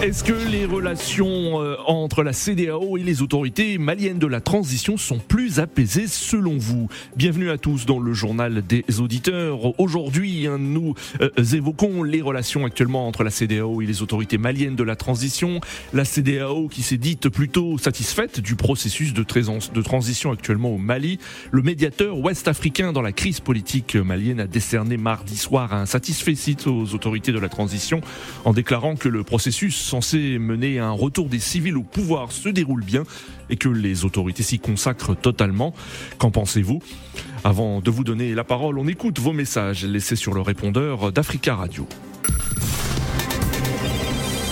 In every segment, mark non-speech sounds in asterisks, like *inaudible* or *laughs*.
Est-ce que les relations euh, entre la CDAO et les autorités maliennes de la transition sont plus apaisées selon vous? Bienvenue à tous dans le journal des auditeurs. Aujourd'hui, hein, nous euh, évoquons les relations actuellement entre la CDAO et les autorités maliennes de la transition. La CDAO qui s'est dite plutôt satisfaite du processus de, transition actuellement au Mali. Le médiateur ouest-africain dans la crise politique malienne a décerné mardi soir un satisfait aux autorités de la transition en déclarant que le processus censé mener un retour des civils au pouvoir se déroule bien et que les autorités s'y consacrent totalement. Qu'en pensez-vous? Avant de vous donner la parole, on écoute vos messages laissés sur le répondeur d'Africa Radio.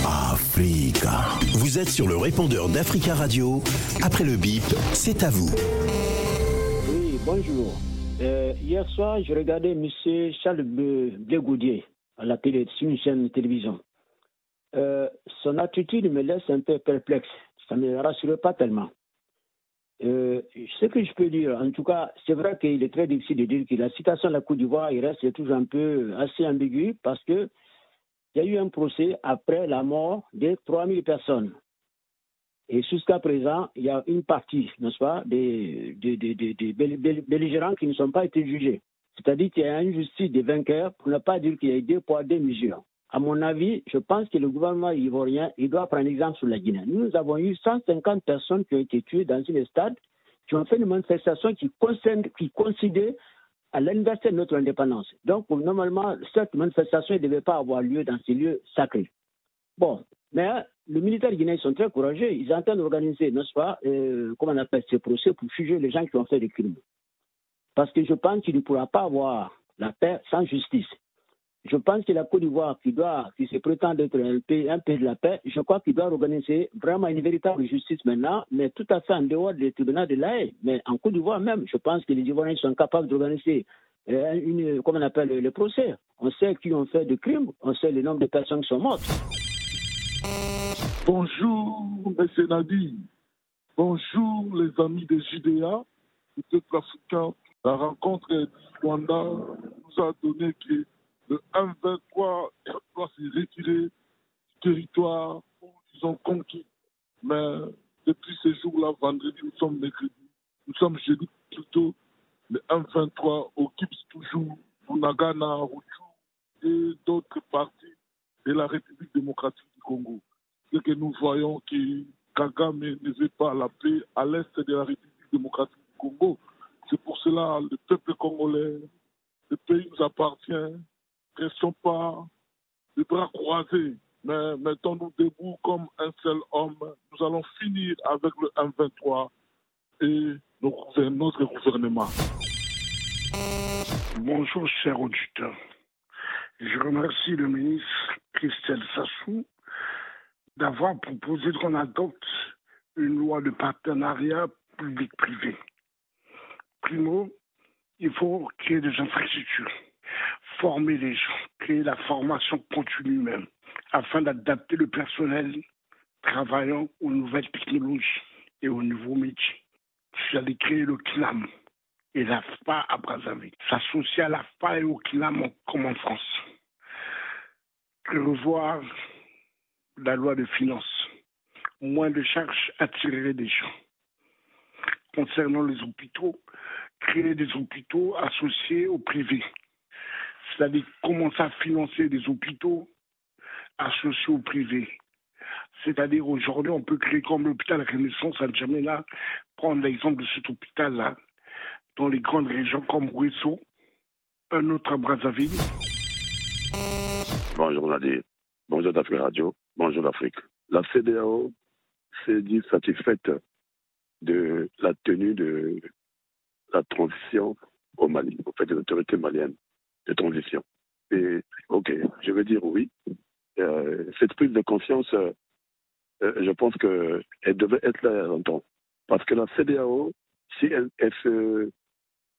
Africa. Vous êtes sur le répondeur d'Africa Radio. Après le bip, c'est à vous. Oui, bonjour. Euh, hier soir, je regardais M. Charles Blégoudier à la télé, sur une chaîne de télévision. Euh, son attitude me laisse un peu perplexe. Ça ne me rassure pas tellement. Euh, ce que je peux dire, en tout cas, c'est vrai qu'il est très difficile de dire que la situation de la Côte d'Ivoire, il reste toujours un peu assez ambigu parce que il y a eu un procès après la mort de 3000 personnes. Et jusqu'à présent, il y a une partie, n'est-ce pas, des, des, des, des, belligérants qui ne sont pas été jugés. C'est-à-dire qu'il y a une justice des vainqueurs, pour ne pas dire qu'il y a eu deux poids, deux mesures à mon avis, je pense que le gouvernement ivoirien, il doit prendre exemple sur la Guinée. Nous avons eu 150 personnes qui ont été tuées dans une stade, qui ont fait une manifestation qui, concerne, qui coïncidait à l'anniversaire de notre indépendance. Donc, normalement, cette manifestation ne devait pas avoir lieu dans ces lieux sacrés. Bon, mais les militaires guinéens sont très courageux. Ils sont en train d'organiser, n'est-ce pas, euh, comment on appelle ces procès pour juger les gens qui ont fait des crimes. Parce que je pense qu'il ne pourra pas avoir la paix sans justice je pense que la Côte d'Ivoire, qui, doit, qui se prétend être un pays, un pays de la paix, je crois qu'il doit organiser vraiment une véritable justice maintenant, mais tout à fait en dehors des tribunaux de l'AE. Mais en Côte d'Ivoire même, je pense que les Ivoiriens sont capables d'organiser euh, une, comment on appelle le procès. On sait qui ont fait des crimes, on sait le nombre de personnes qui sont mortes. Bonjour, M. Nadi. Bonjour, les amis des JDA, africains. La rencontre de Rwanda nous a donné que le M23 doit se retirer du territoire où ils ont conquis. Mais depuis ces jours-là, vendredi, nous sommes mercredi, nous sommes jeudi plutôt, le M23 occupe toujours Bunagana, Ruchu et d'autres parties de la République démocratique du Congo. Ce que nous voyons que Kagame ne veut pas la paix à l'est de la République démocratique du Congo. C'est pour cela le peuple congolais, le pays nous appartient, restons pas les bras croisés, mais mettons-nous debout comme un seul homme. Nous allons finir avec le M23 et notre gouvernement. Bonjour, chers auditeurs. Je remercie le ministre Christelle Sassou d'avoir proposé qu'on adopte une loi de partenariat public-privé. Primo, il faut créer des infrastructures former les gens, créer la formation continue même, afin d'adapter le personnel travaillant aux nouvelles technologies et aux nouveaux métiers. J'allais créer le CNAM et l'AFPA à Brazzaville, s'associer à l'AFPA et au CNAM comme en France. Revoir la loi de finances, moins de charges attirer des gens. Concernant les hôpitaux, créer des hôpitaux associés au privé c'est-à-dire commencer à financer des hôpitaux associés au privé. C'est-à-dire aujourd'hui, on peut créer comme l'hôpital Renaissance à Djamena, prendre l'exemple de cet hôpital-là, dans les grandes régions comme Ruisseau, un autre à Brazzaville. Bonjour Nadir, bonjour d'Afrique Radio, bonjour d'Afrique. La CDAO s'est dit satisfaite de la tenue de la transition au Mali, au fait des autorités maliennes de transition. Et ok, je veux dire oui. Euh, cette prise de confiance, euh, euh, je pense qu'elle devait être là longtemps. Parce que la CDAO, si elle, se,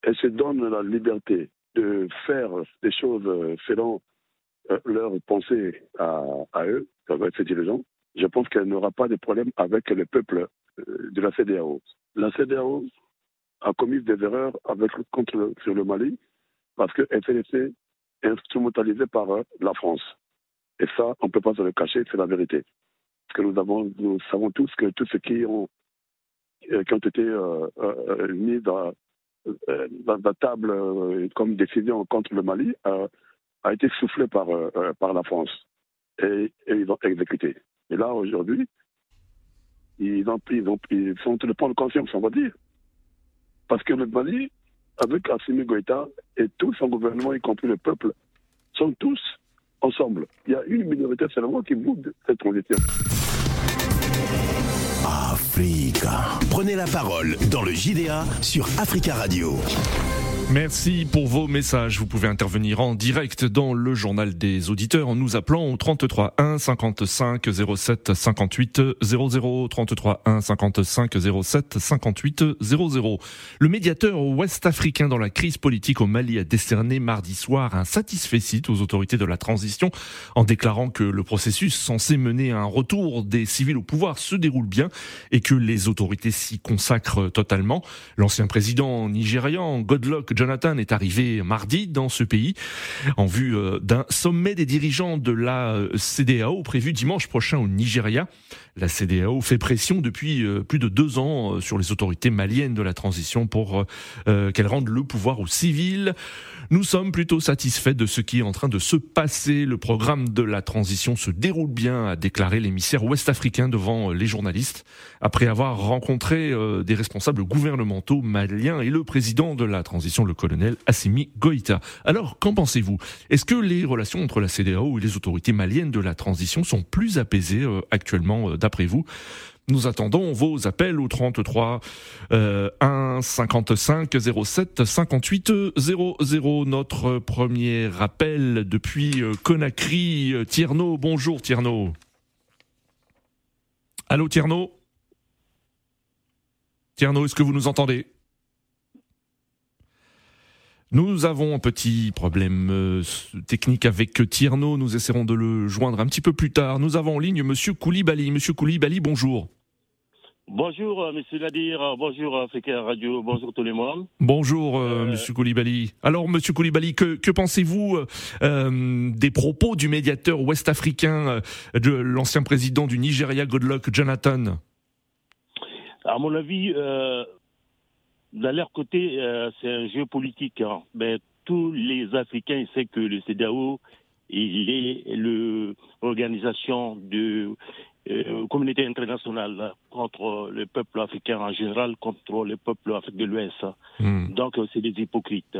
elle se donne la liberté de faire des choses selon leur pensée à, eux, avec ces dirigeants, je pense qu'elle n'aura pas de problème avec le peuple de la CDAO. La CDAO a commis des erreurs avec, contre, sur le Mali parce qu'elle s'est laissée instrumentalisée par la France. Et ça, on ne peut pas se le cacher, c'est la vérité. Parce que nous, avons, nous savons tous que tous ceux qui ont, ont été mis dans, la table comme décision contre le Mali a été soufflé par, la France. Et, ils ont exécuté. Et là, aujourd'hui, ils, ils, ont, ils sont de prendre conscience, on va dire. Parce que le Mali, avec Assimi Goïta et tout son gouvernement, y compris le peuple, sont tous ensemble. Il y a une minorité seulement qui boude cette transition. Africa. Prenez la parole dans le JDA sur Africa Radio. Merci pour vos messages. Vous pouvez intervenir en direct dans le journal des auditeurs en nous appelant au 33 1 55 07 58 00 33 1 55 07 58 00. Le médiateur ouest-africain dans la crise politique au Mali a décerné mardi soir un satisfecit aux autorités de la transition en déclarant que le processus censé mener à un retour des civils au pouvoir se déroule bien et que les autorités s'y consacrent totalement. L'ancien président nigérian Godlock Jonathan est arrivé mardi dans ce pays en vue euh, d'un sommet des dirigeants de la euh, CDAO prévu dimanche prochain au Nigeria. La CDAO fait pression depuis euh, plus de deux ans sur les autorités maliennes de la transition pour qu'elles rendent le pouvoir aux civils. Nous sommes plutôt satisfaits de ce qui est en train de se passer. Le programme de la transition se déroule bien, a déclaré l'émissaire ouest-africain devant les journalistes, après avoir rencontré des responsables gouvernementaux maliens et le président de la transition, le colonel Assimi Goïta. Alors, qu'en pensez-vous? Est-ce que les relations entre la CDAO et les autorités maliennes de la transition sont plus apaisées actuellement, d'après vous? Nous attendons vos appels au 33 euh, 1 55 07 58 00. Notre premier appel depuis Conakry. Tierno, bonjour Tierno. Allô Tierno Tierno, est-ce que vous nous entendez? Nous avons un petit problème euh, technique avec Tierno. Nous essaierons de le joindre un petit peu plus tard. Nous avons en ligne Monsieur Koulibaly. Monsieur Koulibaly, bonjour. Bonjour, euh, Monsieur Nadir. Bonjour, Africa Radio. Bonjour tout le monde. Bonjour, euh, Monsieur Koulibaly. Alors, Monsieur Koulibaly, que, que pensez-vous euh, des propos du médiateur ouest-africain, de l'ancien président du Nigeria, Godluck Jonathan? À mon avis, euh, de leur côté, euh, c'est un jeu politique. Hein. Mais tous les Africains savent que le CEDAO, il est l'organisation de euh, communauté internationale contre le peuple africain en général, contre le peuple africain de l'Ouest. Hmm. Donc, c'est des hypocrites.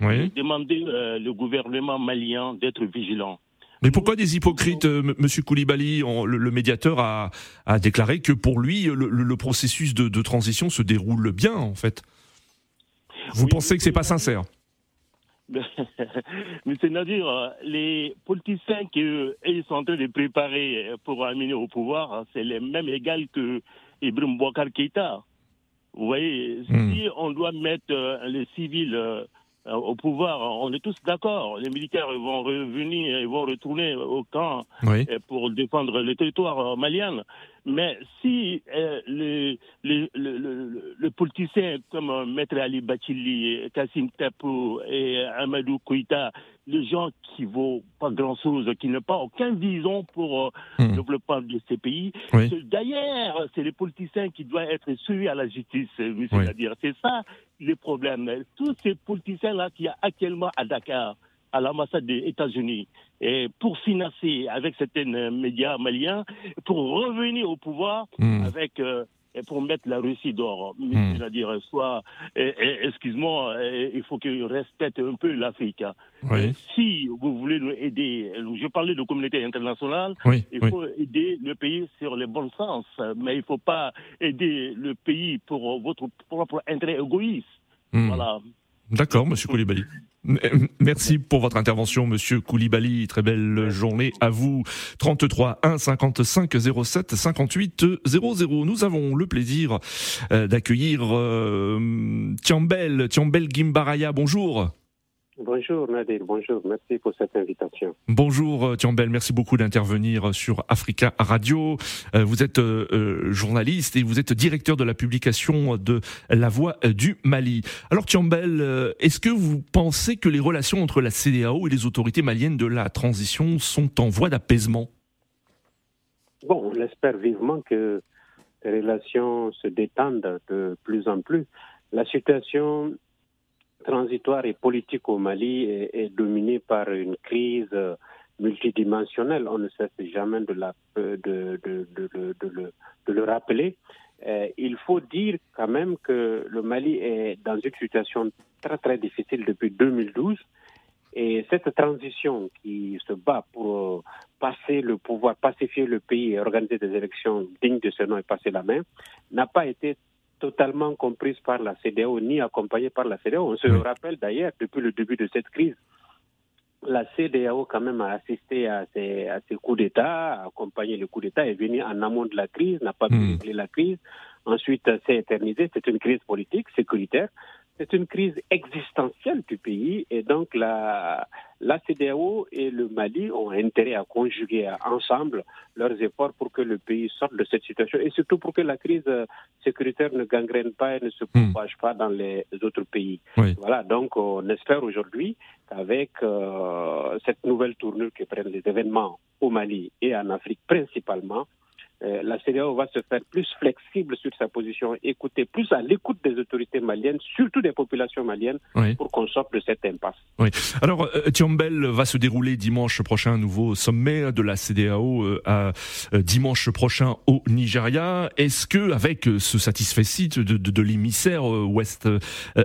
Oui. Demandez euh, le gouvernement malien d'être vigilant. Mais pourquoi des hypocrites, euh, Monsieur Koulibaly le, médiateur a, a, déclaré que pour lui, le, le processus de, de, transition se déroule bien, en fait? Vous oui, pensez que c'est pas sincère? *laughs* Mais c'est-à-dire, les politiciens qu'ils sont en train de préparer pour amener au pouvoir, c'est les mêmes égales que Ibrahim Bouakar Keïta. Vous voyez, hmm. si on doit mettre les civils au pouvoir, on est tous d'accord. Les militaires vont revenir, ils vont retourner au camp oui. pour défendre le territoire malien. Mais si euh, les, les, le, le, politicien comme euh, Maître Ali Bachili, Kassim Tapou et Amadou Koïta, les gens qui ne vaut pas grand-chose, qui n'ont pas aucun vision pour euh, mmh. le développement de ces pays, oui. d'ailleurs, c'est les politiciens qui doivent être suivis à la justice, monsieur oui. dire. C'est ça le problème. Tous ces politiciens-là qui y a actuellement à Dakar, à l'ambassade des États-Unis et pour financer avec certains médias maliens pour revenir au pouvoir mmh. avec euh, pour mettre la Russie dehors. Mmh. C'est-à-dire, soit, excuse-moi, il faut qu'ils respectent un peu l'Afrique. Oui. Si vous voulez nous aider, je parlais de communauté internationale, oui. il faut aider le pays sur le bon sens, mais il ne faut pas aider le pays pour votre propre intérêt égoïste. Mmh. Voilà. D'accord, monsieur Koulibaly. Merci pour votre intervention, monsieur Koulibaly. Très belle journée à vous. 33 1 55 07 58 00. Nous avons le plaisir d'accueillir euh, Tiambel, Tiambel Gimbaraya. Bonjour. Bonjour Nadir, bonjour, merci pour cette invitation. Bonjour euh, Tiambel, merci beaucoup d'intervenir sur Africa Radio. Euh, vous êtes euh, journaliste et vous êtes directeur de la publication de La Voix du Mali. Alors Tiambel, est-ce que vous pensez que les relations entre la CDAO et les autorités maliennes de la transition sont en voie d'apaisement? Bon, on espère vivement que les relations se détendent de plus en plus. La situation transitoire et politique au Mali est, dominée par une crise multidimensionnelle. On ne cesse jamais de, de, le, rappeler. Euh, il faut dire quand même que le Mali est dans une situation très très difficile depuis 2012. Et cette transition qui se bat pour passer le pouvoir, pacifier le pays et organiser des élections dignes de ce nom et passer la main, n'a pas été totalement comprise par la CDAO ni accompagnée par la CDAO. On se rappelle d'ailleurs, depuis le début de cette crise, la CDAO quand même a assisté à ces, à ces coups d'État, a accompagné le coup d'État, est venue en amont de la crise, n'a pas pu hmm. régler la crise. Ensuite, s'est éternisée. C'est une crise politique, sécuritaire. C'est une crise existentielle du pays et donc la, la CDAO et le Mali ont intérêt à conjuguer ensemble leurs efforts pour que le pays sorte de cette situation et surtout pour que la crise sécuritaire ne gangrène pas et ne se hmm. propage pas dans les autres pays. Voilà, donc on espère aujourd'hui qu'avec euh, cette nouvelle tournure que prennent les événements au Mali et en Afrique principalement, euh, la CDAO va se faire plus flexible sur sa position, écouter plus à l'écoute des autorités maliennes, surtout des populations maliennes, pour qu'on sorte de cette impasse. Oui. Alors, euh, Thiombel va se dérouler dimanche prochain un nouveau sommet de la CDAO euh, à dimanche prochain au Nigeria. Est-ce que, avec ce satisfait de, de, de l'émissaire ouest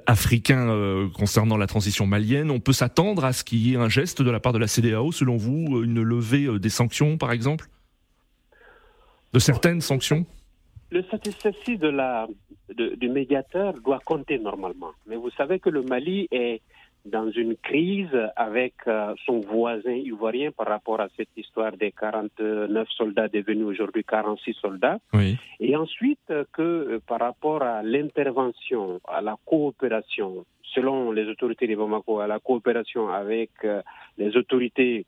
africain concernant la transition malienne, on peut s'attendre à ce qu'il y ait un geste de la part de la CDAO, selon vous, une levée des sanctions, par exemple? De certaines sanctions Le satisfait de la, du médiateur doit compter normalement. Mais vous savez que le Mali est dans une crise avec euh, son voisin ivoirien par rapport à cette histoire des 49 soldats devenus aujourd'hui 46 soldats. Et ensuite euh, que euh, par rapport à l'intervention, à la coopération, selon les autorités de Bamako, à la coopération avec les autorités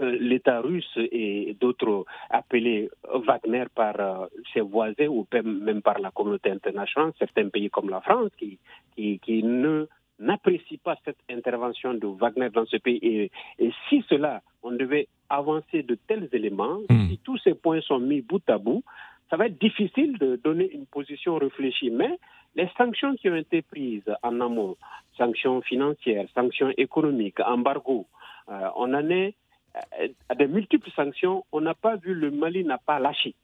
l'État russe et d'autres appelés Wagner par euh, ses voisins ou même par la communauté internationale, certains pays comme la France qui, qui, ne n'apprécient pas cette intervention de Wagner dans ce pays. Et, et, si cela, on devait avancer de tels éléments, hmm. si tous ces points sont mis bout à bout, ça va être difficile de donner une position réfléchie. Mais les sanctions qui ont été prises en amont, sanctions financières, sanctions économiques, embargo, euh, on en est à des multiples sanctions, on n'a pas vu le Mali n'a pas lâché.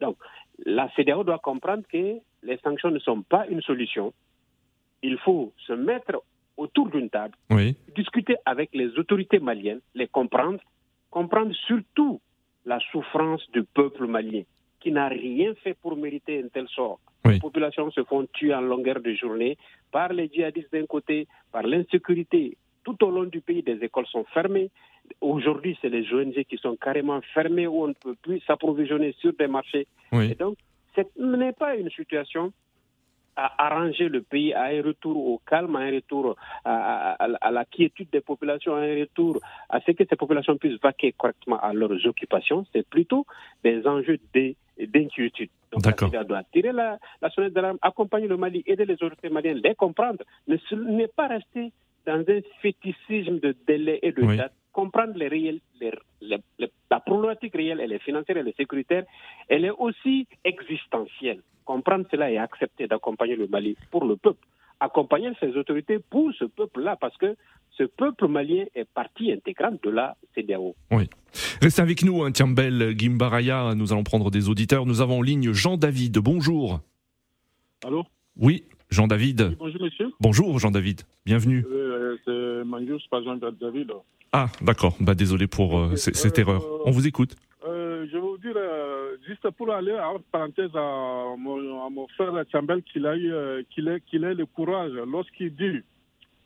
Donc, la CDAO doit comprendre que les sanctions ne sont pas une solution. Il faut se mettre autour d'une table, discuter avec les autorités maliennes, les comprendre, comprendre surtout la souffrance du peuple malien qui n'a rien fait pour mériter un tel sort. Les populations se font tuer en longueur de journée par les djihadistes d'un côté, par l'insécurité. Tout au long du pays, des écoles sont fermées, Aujourd'hui, c'est les ONG qui sont carrément fermées où on ne peut plus s'approvisionner sur des marchés. Et donc, ce n'est pas une situation à arranger le pays à un retour au calme, à un retour à, la quiétude des populations, à un retour à ce que ces populations puissent vaquer correctement à leurs occupations. C'est plutôt des enjeux d'inquiétude. Donc, la doit tirer la, la sonnette d'alarme, accompagner le Mali, aider les autorités maliennes, les comprendre, ne n'est pas rester dans un fétichisme de délai et de date comprendre les réels, la problématique réelle, elle est financière, elle est sécuritaire, elle est aussi existentielle. Comprendre cela et accepter d'accompagner le Mali pour le peuple, accompagner ses autorités pour ce peuple-là, parce que ce peuple malien est partie intégrante de la CDAO. Oui. Restez avec nous, hein, Tiambel Gimbaraya, nous allons prendre des auditeurs. Nous avons en ligne Jean-David, bonjour. Allô? Oui, Jean-David. bonjour monsieur. Bonjour Jean-David, bienvenue. Euh, c'est Manjus, pas Jean-David. Ah, d'accord. Bah, désolé pour euh, cette erreur. On vous écoute. Euh, je vais vous dire, euh, juste pour aller en parenthèse à mon, à mon frère Chambel, qu'il a eu, qu'il ait, qu'il ait le courage lorsqu'il dit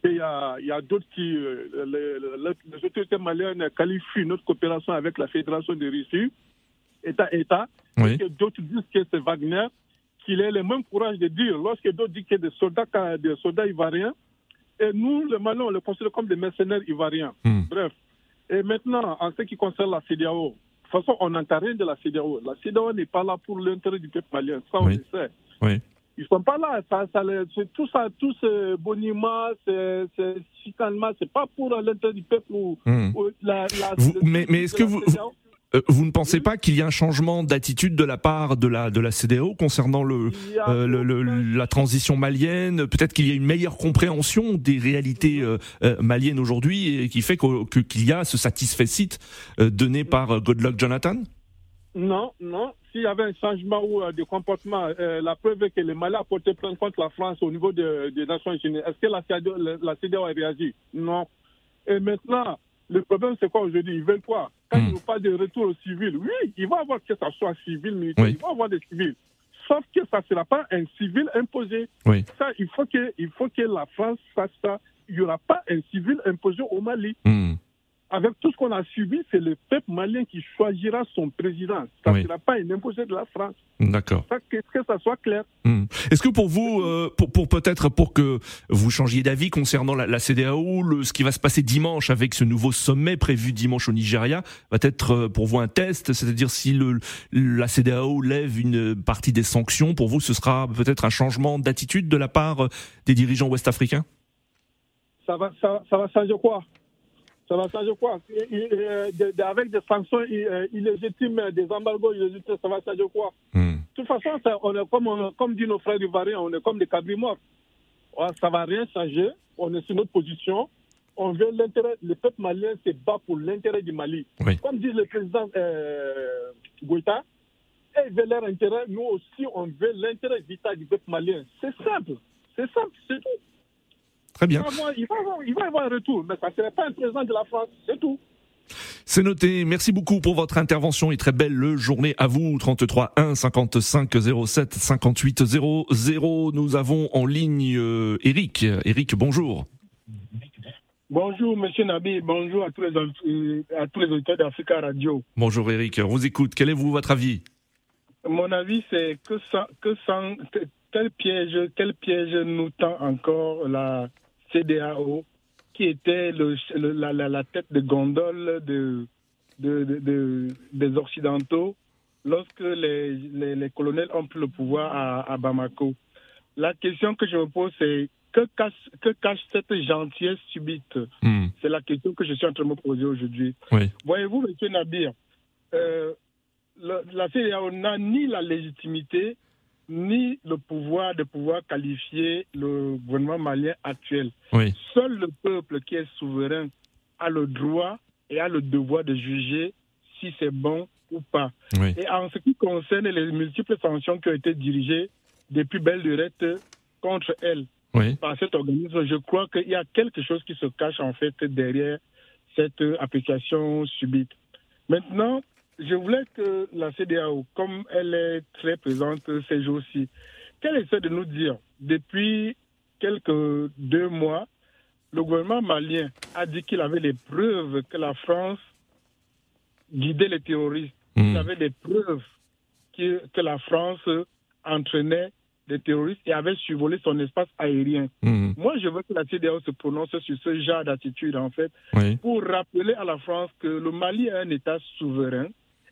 qu'il y a, il y a d'autres qui, les, les, autorités maliennes qualifient notre coopération avec la Fédération de Russie, État-État, oui. et que d'autres disent que c'est Wagner, qu'il ait le même courage de dire, lorsque d'autres disent que des soldats, des soldats ivoiriens Et nous, le Mali, on le considère comme des mercenaires ivoiriens. Hmm. Bref. Et maintenant, en ce qui concerne la CDAO, de toute façon, on n'entend rien de la CDAO. La CDAO n'est pas là pour l'intérêt du peuple malien. Ça, on Oui. le sait. Oui. Ils sont pas là. Ça, ça, tout ça, tout ce boniment, ce, ce chicanement, c'est pas pour l'intérêt du peuple ou, Hmm. ou la, la- Vous- le- mais- mais est-ce que vous-. Euh, vous ne pensez pas qu'il y a un changement d'attitude de la part de la, de la CDAO concernant le, euh, le- le- la transition malienne? Peut-être qu'il y a une meilleure compréhension des réalités euh, euh, maliennes aujourd'hui et qui fait qu'il y a ce satisfait euh, donné par Goodluck Jonathan? Non, non. S'il y avait un changement ou, de comportement, la preuve est que le Mali a porté plainte contre la France au niveau de- des Nations Unies. Est-ce que la CEDEAO, la, la CEDEAO a réagi? Non. Et maintenant, le problème, c'est quoi aujourd'hui? Ils veulent quoi? Quand Hmm. ils n'ont pas de retour aux civils, oui, ils vont avoir que ça soit civil, militaire, Oui. ils vont avoir des civils. Sauf que ça ne sera pas un civil imposé. Oui. Ça, il faut que, il faut que la France fasse ça. Il n'y aura pas un civil imposé au Mali Hmm. Avec tout ce qu'on a subi, c'est le peuple malien qui choisira son président. Ça ne Oui. sera pas un imposé de la France. D'accord. Que, que ça soit clair. Hmm. Est-ce que pour vous, euh, pour, pour peut-être pour que vous changiez d'avis concernant la, la CDAO, le, ce qui va se passer dimanche avec ce nouveau sommet prévu dimanche au Nigeria va être euh, pour vous un test, c'est-à-dire si le, la CDAO lève une partie des sanctions, pour vous ce sera peut-être un changement d'attitude de la part des dirigeants ouest-africains? Ça va, ça, ça va changer quoi? Ça va changer quoi? Euh, de- Avec des sanctions euh, illégitimes, des embargos illégitimes, ça va changer quoi? Hmm. De toute façon, ça, on est comme, on- comme dit nos frères ivoiriens, on est comme des cabris morts. Ça va rien changer. On est sur notre position. On veut l'intérêt. Le peuple malien se bat pour l'intérêt du Mali. Oui. Comme dit le président euh, Goïta, ils veulent leur intérêt. Nous aussi, on veut l'intérêt vital du peuple malien. C'est simple. C'est simple, c'est tout. Très Il bien. va, avoir, il, va avoir, il va avoir un retour, mais ça ne serait pas un président de la France. C'est tout. C'est noté. Merci beaucoup pour votre intervention et très belle journée à vous. 33 1 55 07 58 00. Nous avons en ligne euh, Eric. Eric, bonjour. Bonjour, monsieur Nabi. Bonjour à tous les, euh, à tous les auditeurs d'Africa Radio. Bonjour Eric. On vous écoute. Quel est vous votre avis? Mon avis, c'est que, sans, que sans, que- quel piège, quel piège nous tend encore la CDAO, qui était le, le- la, la- la tête de gondole de, de, de- de- des Occidentaux lorsque les, les, les colonels ont pris le pouvoir à, à Bamako. La question que je me pose, c'est que cache, que cache cette gentillesse subite? Hmm. C'est la question que je suis en train de me poser aujourd'hui. Oui. Voyez-vous, M. Nabir, euh, le- la CEDEAO n'a ni la légitimité ni le pouvoir de pouvoir qualifier le gouvernement malien actuel. Oui. Seul le peuple qui est souverain a le droit et a le devoir de juger si c'est bon ou pas. Oui. Et en ce qui concerne les multiples sanctions qui ont été dirigées depuis belle lurette contre elle Oui. par cet organisme, je crois qu'il y a quelque chose qui se cache en fait derrière cette application subite. Maintenant, je voulais que la CDAO, comme elle est très présente ces jours-ci, qu'elle essaie de nous dire depuis quelques deux mois, le gouvernement malien a dit qu'il avait des preuves que la France guidait les terroristes. Il Hmm. avait des preuves que, que la France entraînait des terroristes et avait survolé son espace aérien. Hmm. Moi, je veux que la CDAO se prononce sur ce genre d'attitude, en fait, Oui. pour rappeler à la France que le Mali est un État souverain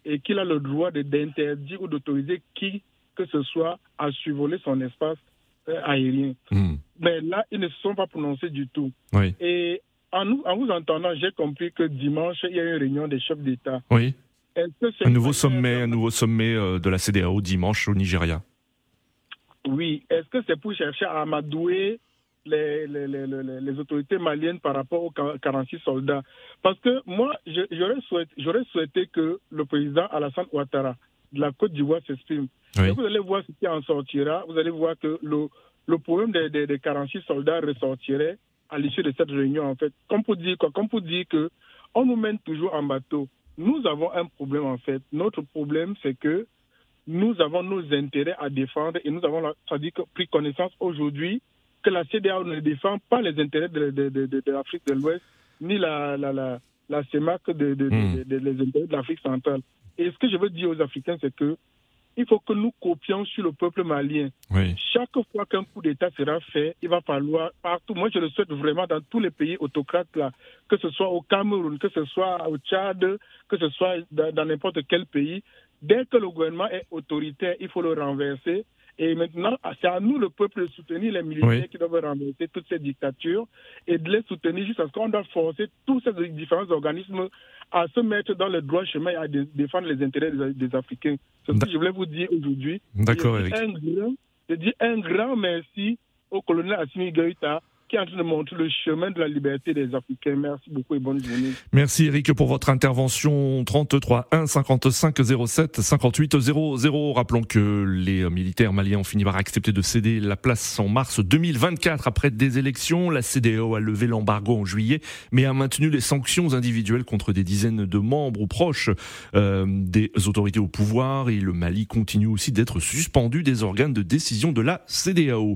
et qu'il a le droit d'interdire ou d'autoriser qui que ce soit à survoler son espace euh, aérien. Hmm. Mais là, ils ne se sont pas prononcés du tout. Oui. Et en, nous- en vous entendant, j'ai compris que dimanche, il y a une réunion des chefs d'État. Oui. Un nouveau sommet, un nouveau sommet de la CDAO dimanche au Nigeria. Oui. Est-ce que c'est pour chercher à amadouer les, les, les, les- autorités maliennes par rapport aux 46 soldats Parce que moi, j'aurais souhaité, souhaité que le président Alassane Ouattara de la Côte d'Ivoire s'exprime. Oui. Vous allez voir ce qui en sortira. Vous allez voir que le, le problème des, des, des 46 soldats ressortirait à l'issue de cette réunion, en fait. Comme pour dire quoi? Comme pour dire que on nous mène toujours en bateau. Nous avons un problème, en fait. Notre problème, c'est que nous avons nos intérêts à défendre et nous avons c'est-à-dire que pris connaissance aujourd'hui que la CDAO ne défend pas les intérêts de, de, de, de- de l'Afrique de l'Ouest ni la, la, la, la CEMAC de, Hmm. de- les intérêts de l'Afrique centrale. Et ce que je veux dire aux Africains, c'est que il faut que nous copions sur le peuple malien. Chaque fois qu'un coup d'État sera fait, il va falloir partout. Moi, je le souhaite vraiment dans tous les pays autocrates là, que ce soit au Cameroun, que ce soit au Tchad, que ce soit dans n'importe quel pays. Dès que le gouvernement est autoritaire, il faut le renverser et maintenant, c'est à nous, le peuple, de soutenir les militaires qui doivent renverser toutes ces dictatures et de les soutenir jusqu'à ce qu'on doit forcer tous ces différents organismes à se mettre dans le droit chemin et à défendre les intérêts des, Africains. C'est ce que je voulais vous dire aujourd'hui. D'accord, Je dis un grand merci au colonel Assimi Goïta qui est en train de montrer le chemin de la liberté des Africains. Merci beaucoup et bonne journée. Merci Eric pour votre intervention. 33 1 55 07 58 00. Rappelons que les militaires maliens ont fini par accepter de céder la place en mars 2024 après des élections. La CDAO a levé l'embargo en juillet, mais a maintenu les sanctions individuelles contre des dizaines de membres ou proches euh, des autorités au pouvoir. Et le Mali continue aussi d'être suspendu des organes de décision de la CDAO.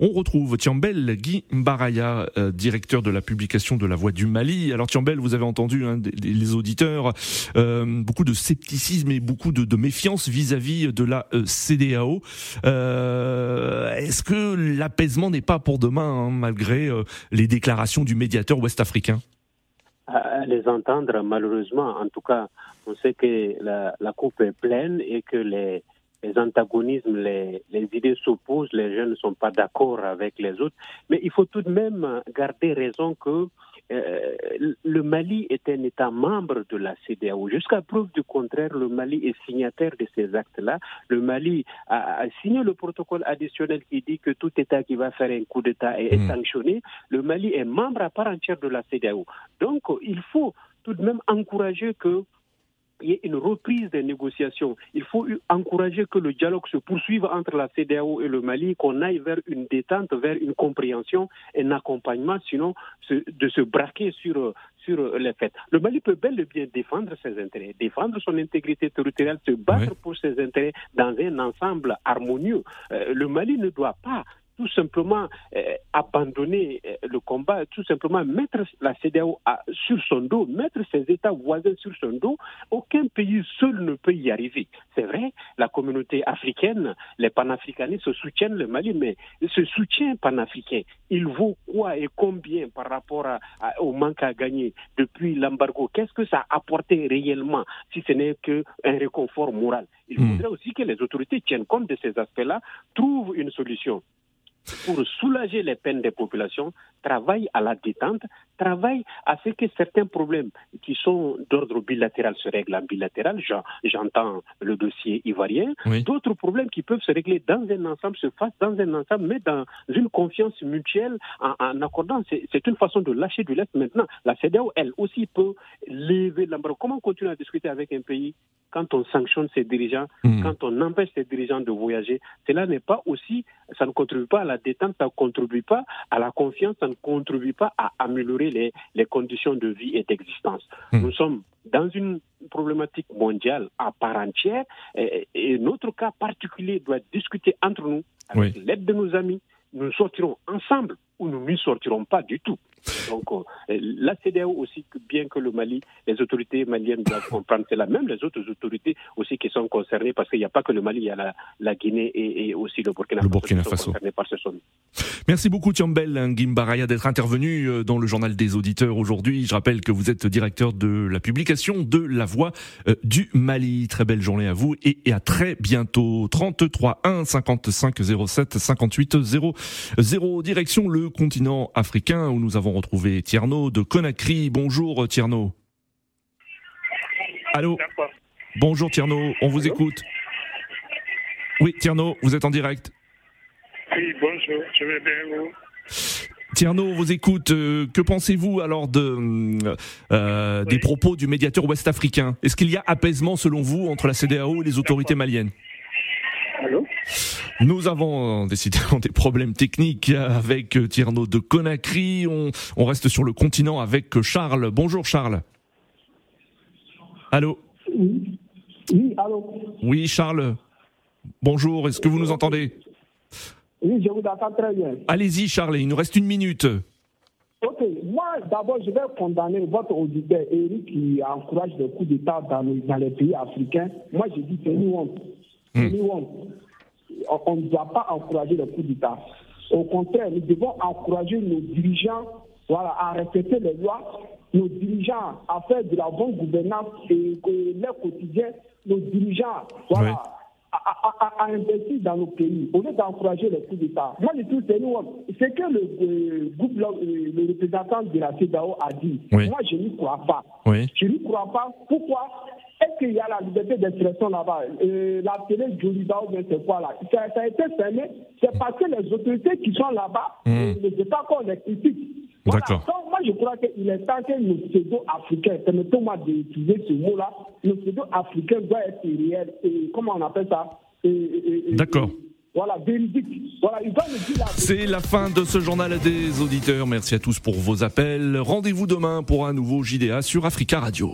On retrouve Tiambel Guy Baraya, euh, directeur de la publication de La Voix du Mali. Alors Tiambel, vous avez entendu hein, les auditeurs, euh, beaucoup de scepticisme et beaucoup de, méfiance vis-à-vis de la euh, CDAO. Est-ce que l'apaisement n'est pas pour demain, hein, malgré les déclarations du médiateur ouest-africain? Les entendre, malheureusement, en tout cas, on sait que la coupe est pleine et que les, les antagonismes, les, les idées s'opposent, les jeunes ne sont pas d'accord avec les autres. Mais il faut tout de même garder raison que euh, le Mali est un État membre de la CDAO. Jusqu'à preuve du contraire, le Mali est signataire de ces actes-là. Le Mali a, signé le protocole additionnel qui dit que tout État qui va faire un coup d'État est, hmm. sanctionné. Le Mali est membre à part entière de la CDAO. Donc, il faut tout de même encourager que il y ait une reprise des négociations. Il faut encourager que le dialogue se poursuive entre la CDAO et le Mali, qu'on aille vers une détente, vers une compréhension, un accompagnement, sinon de se braquer sur, sur les faits. Le Mali peut bel et bien défendre ses intérêts, défendre son intégrité territoriale, se battre pour ses intérêts dans un ensemble harmonieux. Euh, le Mali ne doit pas tout simplement euh, abandonner euh, le combat, tout simplement mettre la CDAO sur son dos, mettre ses États voisins sur son dos. Aucun pays seul ne peut y arriver. C'est vrai, la communauté africaine, les panafricanistes se soutiennent le Mali, mais ce soutien panafricain, il vaut quoi et combien par rapport au manque à gagner depuis l'embargo? Qu'est-ce que ça a apporté réellement si ce n'est qu'un réconfort moral? Il hmm. faudrait aussi que les autorités tiennent compte de ces aspects-là, trouvent une solution pour soulager les peines des populations, travaille à la détente, travaille à ce que certains problèmes qui sont d'ordre bilatéral se règlent en bilatéral. J'entends le dossier ivoirien. D'autres problèmes qui peuvent se régler dans un ensemble se fassent dans un ensemble, mais dans une confiance mutuelle en, accordant. C'est une façon de lâcher du lest maintenant. La CDAO, elle aussi, peut lever l'embargo. Comment continuer à discuter avec un pays quand on sanctionne ses dirigeants, hmm. quand on empêche ses dirigeants de voyager? Cela n'est pas aussi, ça ne contribue pas à la détente, ça ne contribue pas à la confiance, ça ne contribue pas à améliorer les, les conditions de vie et d'existence. Hmm. Nous sommes dans une problématique mondiale à part entière et, notre cas particulier doit discuter entre nous avec l'aide de nos amis. Nous sortirons ensemble ou nous ne sortirons pas du tout. Donc, euh, la CDAO aussi, bien que le Mali, les autorités maliennes doivent comprendre cela, même les autres autorités aussi qui sont concernées, parce qu'il n'y a pas que le Mali, il y a la, Guinée et, aussi le Burkina, le Burkina Faso, par ce Merci beaucoup, Tiambel Ngimbaraya, d'être intervenu euh, dans le journal des auditeurs aujourd'hui. Je rappelle que vous êtes directeur de la publication de La Voix euh, du Mali. Très belle journée à vous et, à très bientôt. 33 1 55 07 58 0 0 direction le continent africain où nous avons retrouvé Tierno de Conakry. Bonjour Tierno. Allô? Bonjour Tierno, on vous écoute. Oui, Tierno, vous êtes en direct. Oui, bonjour, je vais bien vous? Tierno, on vous écoute. Euh, que pensez-vous alors de, euh, des propos du médiateur ouest-africain? Est-ce qu'il y a apaisement selon vous entre la CDAO et les autorités maliennes? Nous avons décidément des problèmes techniques avec Tierno de Conakry. On, on reste sur le continent avec Charles. Bonjour Charles. Allô? Oui, oui allô Oui Charles. Bonjour, est-ce que vous nous entendez? Oui, je vous entends très bien. Allez-y Charles, il nous reste une minute. Ok, moi d'abord je vais condamner votre auditeur Eric qui encourage le coup d'État dans, dans les pays africains. Moi je dis c'est une honte. On ne doit pas encourager le coup d'État. Au contraire, nous devons encourager nos dirigeants voilà, à respecter les lois, nos dirigeants à faire de la bonne gouvernance et que leur quotidien, nos dirigeants voilà, à, investir dans nos pays, au lieu d'encourager les coups d'État. Moi, je trouve que c'est que le, groupe, le, représentant de la CEDAO a dit. Moi, je n'y crois pas. Je n'y crois pas. Pourquoi? Est-ce qu'il y a la liberté d'expression là-bas? Euh, La télé Jolida ou c'est quoi là ça, a été fermé. C'est parce que les autorités qui sont là-bas mmh. ne savent pas qu'on les critique. D'accord. Donc, moi, je crois qu'il est temps que nos pseudo-africains, permettez-moi d'utiliser ce mot-là, nos pseudo-africains doivent être réels. Et, comment on appelle ça? D'accord. Voilà, véridique. Voilà, C'est la fin de ce journal des auditeurs. Merci à tous pour vos appels. Rendez-vous demain pour un nouveau JDA sur Africa Radio.